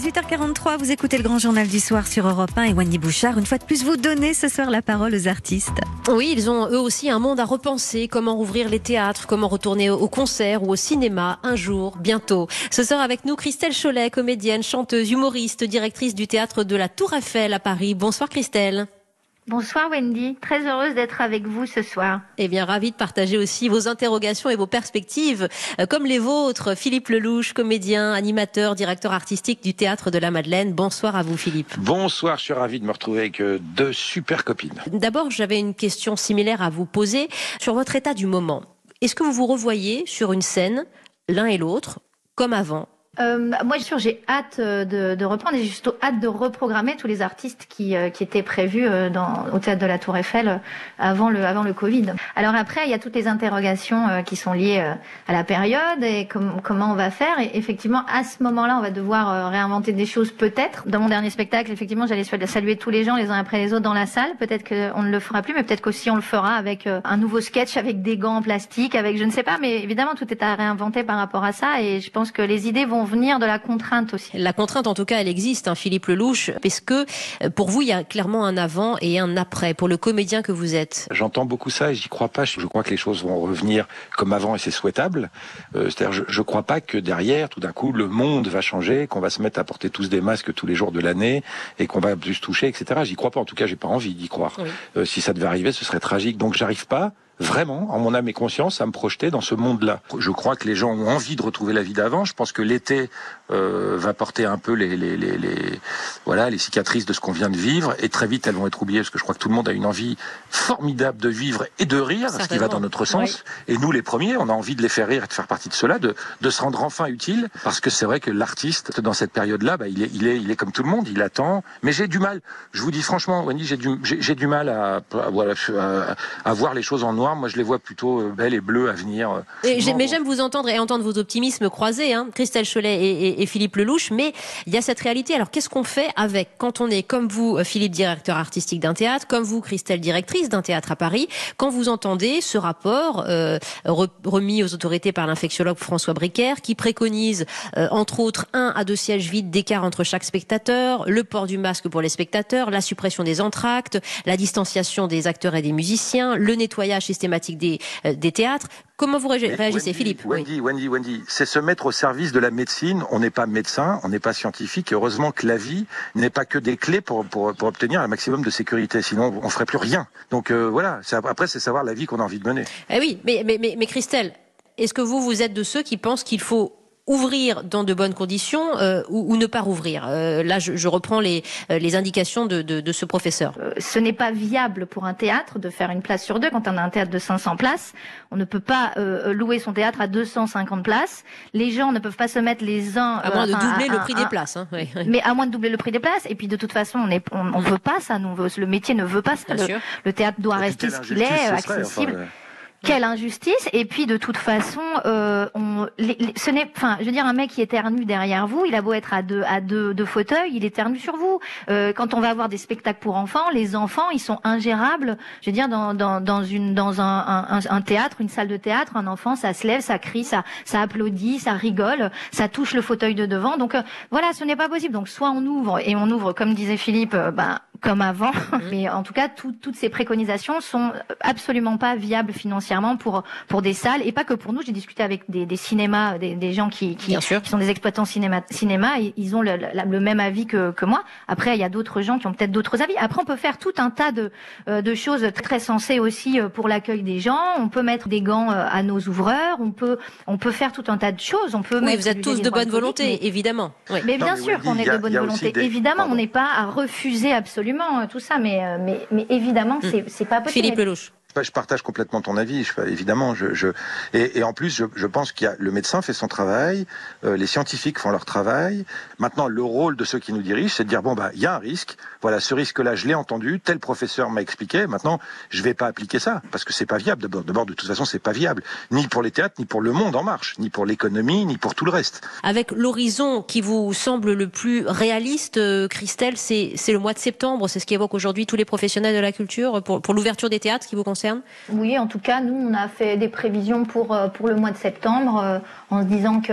18h43, vous écoutez le grand journal du soir sur Europe 1 et Wendy Bouchard. Une fois de plus, vous donnez ce soir la parole aux artistes. Oui, ils ont eux aussi un monde à repenser. Comment rouvrir les théâtres, comment retourner au concert ou au cinéma un jour, bientôt. Ce soir avec nous, Christelle Cholet, comédienne, chanteuse, humoriste, directrice du théâtre de la Tour Eiffel à Paris. Bonsoir Christelle. Bonsoir Wendy, très heureuse d'être avec vous ce soir. Eh bien, ravie de partager aussi vos interrogations et vos perspectives, euh, comme les vôtres. Philippe Lelouch, comédien, animateur, directeur artistique du Théâtre de la Madeleine. Bonsoir à vous Philippe. Bonsoir, je suis ravi de me retrouver avec euh, deux super copines. D'abord, j'avais une question similaire à vous poser sur votre état du moment. Est-ce que vous vous revoyez sur une scène, l'un et l'autre, comme avant euh, moi, sûr, j'ai hâte euh, de, de, reprendre et j'ai surtout hâte de reprogrammer tous les artistes qui, euh, qui étaient prévus euh, dans, au théâtre de la Tour Eiffel avant le, avant le Covid. Alors après, il y a toutes les interrogations qui sont liées à la période et com comment on va faire. Et effectivement, à ce moment-là, on va devoir réinventer des choses peut-être. Dans mon dernier spectacle, effectivement, j'allais saluer tous les gens les uns après les autres dans la salle. Peut-être qu'on ne le fera plus, mais peut-être qu'aussi on le fera avec un nouveau sketch, avec des gants en plastique, avec je ne sais pas. Mais évidemment, tout est à réinventer par rapport à ça. Et je pense que les idées vont venir de la contrainte aussi. La contrainte, en tout cas, elle existe, hein, Philippe Lelouch, parce que euh, pour vous, il y a clairement un avant et un après pour le comédien que vous êtes. J'entends beaucoup ça et j'y crois pas. Je crois que les choses vont revenir comme avant et c'est souhaitable. Euh, C'est-à-dire, je, je crois pas que derrière, tout d'un coup, le monde va changer, qu'on va se mettre à porter tous des masques tous les jours de l'année et qu'on va plus toucher, etc. J'y crois pas. En tout cas, j'ai pas envie d'y croire. Oui. Euh, si ça devait arriver, ce serait tragique. Donc, j'arrive pas vraiment, en mon âme et conscience, à me projeter dans ce monde-là. Je crois que les gens ont envie de retrouver la vie d'avant. Je pense que l'été euh, va porter un peu les, les, les, les, voilà, les cicatrices de ce qu'on vient de vivre, et très vite elles vont être oubliées, parce que je crois que tout le monde a une envie formidable de vivre et de rire, ce qui va dans notre sens. Oui. Et nous, les premiers, on a envie de les faire rire et de faire partie de cela, de, de se rendre enfin utile, parce que c'est vrai que l'artiste, dans cette période-là, bah, il, est, il, est, il est comme tout le monde, il attend. Mais j'ai du mal, je vous dis franchement, Wendy, j'ai du, j'ai du mal à, à, voilà, à, à voir les choses en noir moi, je les vois plutôt euh, belles et bleues à venir. Euh, et mais j'aime vous entendre et entendre vos optimismes croisés, hein, Christelle Cholet et, et, et, Philippe Lelouch. Mais il y a cette réalité. Alors, qu'est-ce qu'on fait avec quand on est comme vous, euh, Philippe, directeur artistique d'un théâtre, comme vous, Christelle, directrice d'un théâtre à Paris, quand vous entendez ce rapport euh, remis aux autorités par l'infectiologue François Bricaire, qui préconise, euh, entre autres, un à deux sièges vides d'écart entre chaque spectateur, le port du masque pour les spectateurs, la suppression des entractes, la distanciation des acteurs et des musiciens, le nettoyage systématique des, euh, des théâtres. Comment vous réagissez, Wendy, Philippe? Wendy, oui. Wendy, Wendy, c'est se mettre au service de la médecine. On n'est pas médecin, on n'est pas scientifique. Et heureusement que la vie n'est pas que des clés pour, pour, pour, obtenir un maximum de sécurité. Sinon, on ferait plus rien. Donc euh, voilà. Après, c'est savoir la vie qu'on a envie de mener. Eh oui, mais, mais, mais, mais Christelle, est-ce que vous, vous êtes de ceux qui pensent qu'il faut ouvrir dans de bonnes conditions euh, ou, ou, ne pas rouvrir. Euh, là, je, je, reprends les, les indications de, de, de ce professeur. Euh, ce n'est pas viable pour un théâtre de faire une place sur deux. Quand on a un théâtre de 500 places, on ne peut pas euh, louer son théâtre à 250 places. Les gens ne peuvent pas se mettre les uns à moins de doubler le prix des places. Hein. Oui, oui. Mais à moins de doubler le prix des places. Et puis de toute façon, on ne on, on veut pas ça. Nous, le métier ne veut pas ça. Le, le, théâtre doit rester ce qu'il est, accessible. Enfin, quelle injustice Et puis de toute façon, euh, on, les, les, ce n'est, enfin, je veux dire, un mec qui éternue derrière vous, il a beau être à deux, à deux, deux fauteuils, il éternue sur vous. Euh, quand on va avoir des spectacles pour enfants, les enfants, ils sont ingérables. Je veux dire, dans, dans, dans une, dans un, un, théâtre, une salle de théâtre, un enfant, ça se lève, ça crie, ça, ça applaudit, ça rigole, ça touche le fauteuil de devant. Donc euh, voilà, ce n'est pas possible. Donc soit on ouvre et on ouvre, comme disait Philippe, ben comme avant. Mais en tout cas, tout, toutes ces préconisations sont absolument pas viables financièrement pour pour des salles et pas que pour nous. J'ai discuté avec des, des cinémas, des, des, gens qui qui, qui, sont des exploitants cinéma, cinéma et ils ont le, le, le même avis que, que moi. Après, il y a d'autres gens qui ont peut-être d'autres avis. Après, on peut faire tout un tas de euh, de choses très sensées aussi euh, pour l'accueil des gens. On peut mettre des gants euh, à nos ouvreurs. On peut on peut faire tout un tas de choses. On peut. Oui, vous êtes tous de bonne volonté, mais, évidemment. Oui. Mais bien non, sûr qu'on est de bonne volonté. Des... Évidemment, Pardon. on n'est pas à refuser absolument tout ça, mais mais mais évidemment, Hmm. c'est pas possible. Philippe Lelouch je partage complètement ton avis. Je, évidemment, je, je et, et, en plus, je, je pense qu'il y a le médecin fait son travail, euh, les scientifiques font leur travail. Maintenant, le rôle de ceux qui nous dirigent, c'est de dire bon bah il y a un risque. Voilà, ce risque-là, je l'ai entendu. Tel professeur m'a expliqué. Maintenant, je vais pas appliquer ça parce que c'est pas viable. D'abord, d'abord, de toute façon, c'est pas viable, ni pour les théâtres, ni pour le monde en marche, ni pour l'économie, ni pour tout le reste. Avec l'horizon qui vous semble le plus réaliste, euh, Christelle, c'est le mois de septembre. C'est ce qu'évoquent aujourd'hui tous les professionnels de la culture pour, pour l'ouverture des théâtres qui vous concerne concerne Oui, en tout cas, nous, on a fait des prévisions pour, euh, pour le mois de septembre euh, en se disant que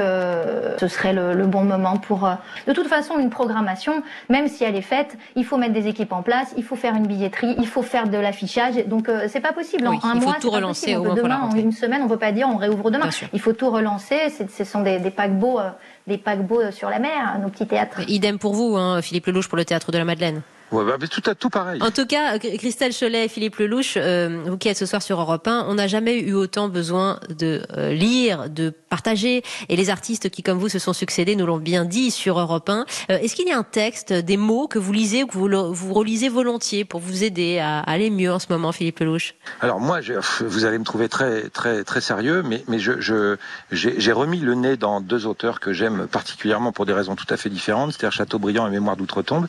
ce serait le, bon moment pour... Euh, de toute façon, une programmation, même si elle est faite, il faut mettre des équipes en place, il faut faire une billetterie, il faut faire de l'affichage. Donc, c'est pas possible. en un il faut tout relancer. Au demain, en une semaine, on ne peut pas dire on réouvre demain. Il faut tout relancer. Ce sont des, des paquebots des paquebots sur la mer, nos petits théâtres. Idem pour vous, hein, Philippe Lelouch, pour le théâtre de la Madeleine. Ouais, bah, tout, à, tout pareil. En tout cas, euh, Christelle Cholet et Philippe Lelouch, euh, vous qui êtes ce soir sur Europe 1, on n'a jamais eu autant besoin de euh, lire, de partager. Et les artistes qui, comme vous, se sont succédés, nous l'ont bien dit sur Europe 1. Est-ce qu'il y a un texte, des mots que vous lisez ou que vous, vous relisez volontiers pour vous aider à aller mieux en ce moment, Philippe Lelouch? Alors moi, vous allez me trouver très très très sérieux, mais mais je j'ai remis le nez dans deux auteurs que j'aime particulièrement pour des raisons tout à fait différentes, c'est-à-dire Chateaubriand et Mémoire d'outre-tombe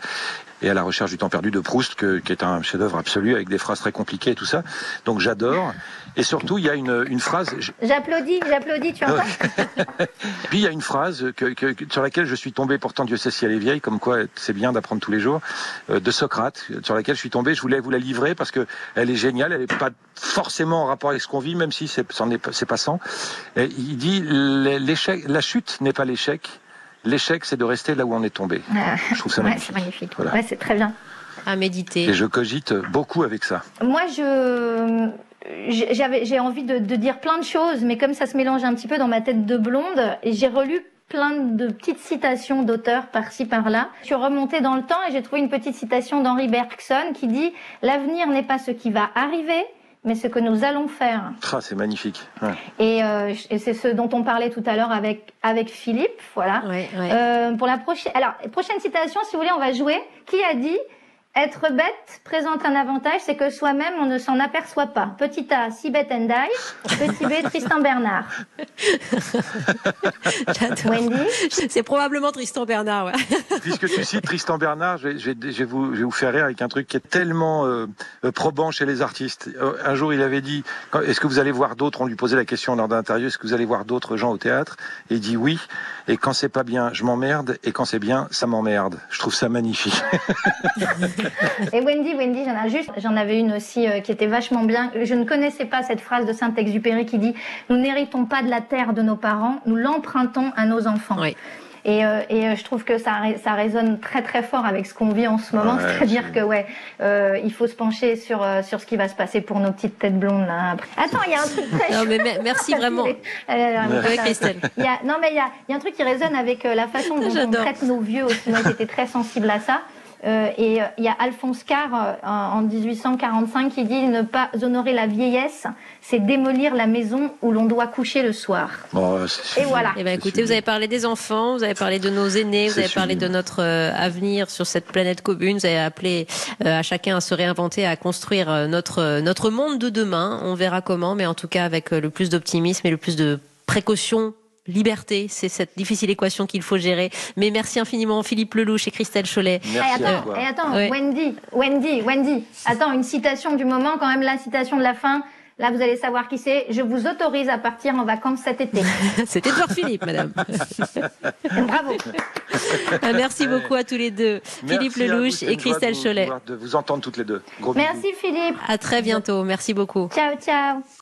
et à la recherche du temps perdu de Proust, que, qui est un chef-d'œuvre absolu avec des phrases très compliquées et tout ça. Donc j'adore. Et surtout, il y a une, une phrase. J'applaudis, j'applaudis, tu entends? Puis il y a une phrase que, que, sur laquelle je suis tombé, pourtant Dieu sait si elle est vieille, comme quoi c'est bien d'apprendre tous les jours, euh, de Socrate, sur laquelle je suis tombé. Je voulais vous la livrer parce que elle est géniale. Elle n'est pas forcément en rapport avec ce qu'on vit, même si c'est, c'est passant. Et il dit l'échec, la chute n'est pas l'échec L'échec, c'est de rester là où on est tombé. Ah. je trouve ça magnifique. magnifique. Ouais, c'est très bien. À méditer. Et je cogite beaucoup avec ça. Moi, je j'avais j'ai envie de, dire plein de choses, mais comme ça se mélange un petit peu dans ma tête de blonde, et j'ai relu plein de petites citations d'auteurs par-ci par-là. Je suis remontée dans le temps et j'ai trouvé une petite citation d'Henri Bergson qui dit L'avenir n'est pas ce qui va arriver, mais ce que nous allons faire. Ah, c'est magnifique. Euh, et, c'est ce dont on parlait tout à l'heure avec avec Philippe, voilà. Euh, pour la prochaine, alors prochaine citation, si vous voulez, on va jouer. Qui a dit être bête présente un avantage, c'est que soi-même, on ne s'en aperçoit pas. Petit A, si bête and die. Petit B, Tristan Bernard. Wendy C'est probablement Tristan Bernard, ouais. Puisque tu cites Tristan Bernard, je vais, vous, vous, faire rire avec un truc qui est tellement euh, probant chez les artistes. Euh, un jour, il avait dit, est-ce que vous allez voir d'autres? On lui posait la question lors d'un interview, est-ce que vous allez voir d'autres gens au théâtre? Et il dit oui. Et quand c'est pas bien, je m'emmerde. Et quand c'est bien, ça m'emmerde. Je trouve ça magnifique. Et Wendy, Wendy, j'en ai juste, j'en avais une aussi euh, qui était vachement bien. Je ne connaissais pas cette phrase de Saint-Exupéry qui dit Nous n'héritons pas de la terre de nos parents, nous l'empruntons à nos enfants. Oui. Et, euh, et, euh, je trouve que ça, ça résonne très très fort avec ce qu'on vit en ce moment, c'est-à-dire que ouais, euh, il faut se pencher sur sur ce qui va se passer pour nos petites têtes blondes là. Attends, il y a un truc très. non mais merci vraiment. avec Christelle. Il y a, non mais il y a, y a un truc qui résonne avec la façon dont on traite nos vieux aussi. Moi j'étais très sensible à ça. Euh, et euh, il y a Alphonse Carr euh, en 1845 qui dit ne pas honorer la vieillesse, c'est démolir la maison où l'on doit coucher le soir. et voilà. Eh ben, écoutez, vous avez parlé des enfants, vous avez parlé de nos aînés, vous avez parlé de notre avenir sur cette planète commune. Vous avez appelé à chacun à se réinventer, à construire notre notre monde de demain. On verra comment, mais en tout cas avec le plus d'optimisme et le plus de précaution liberté. C'est cette difficile équation qu'il faut gérer. Mais merci infiniment Philippe Lelouch et Christelle Cholet. Merci attends, et attends Wendy, Wendy, Wendy. Attends, une citation du moment, quand même la citation de la fin. Là, vous allez savoir qui c'est. Je vous autorise à partir en vacances cet été. c'est Edouard Philippe, madame. Bravo. Ah, merci beaucoup à tous les deux, Philippe Lelouch et Christelle Cholet. De vous entendre toutes les deux. Merci Philippe. À très bientôt. Merci beaucoup. Ciao, ciao.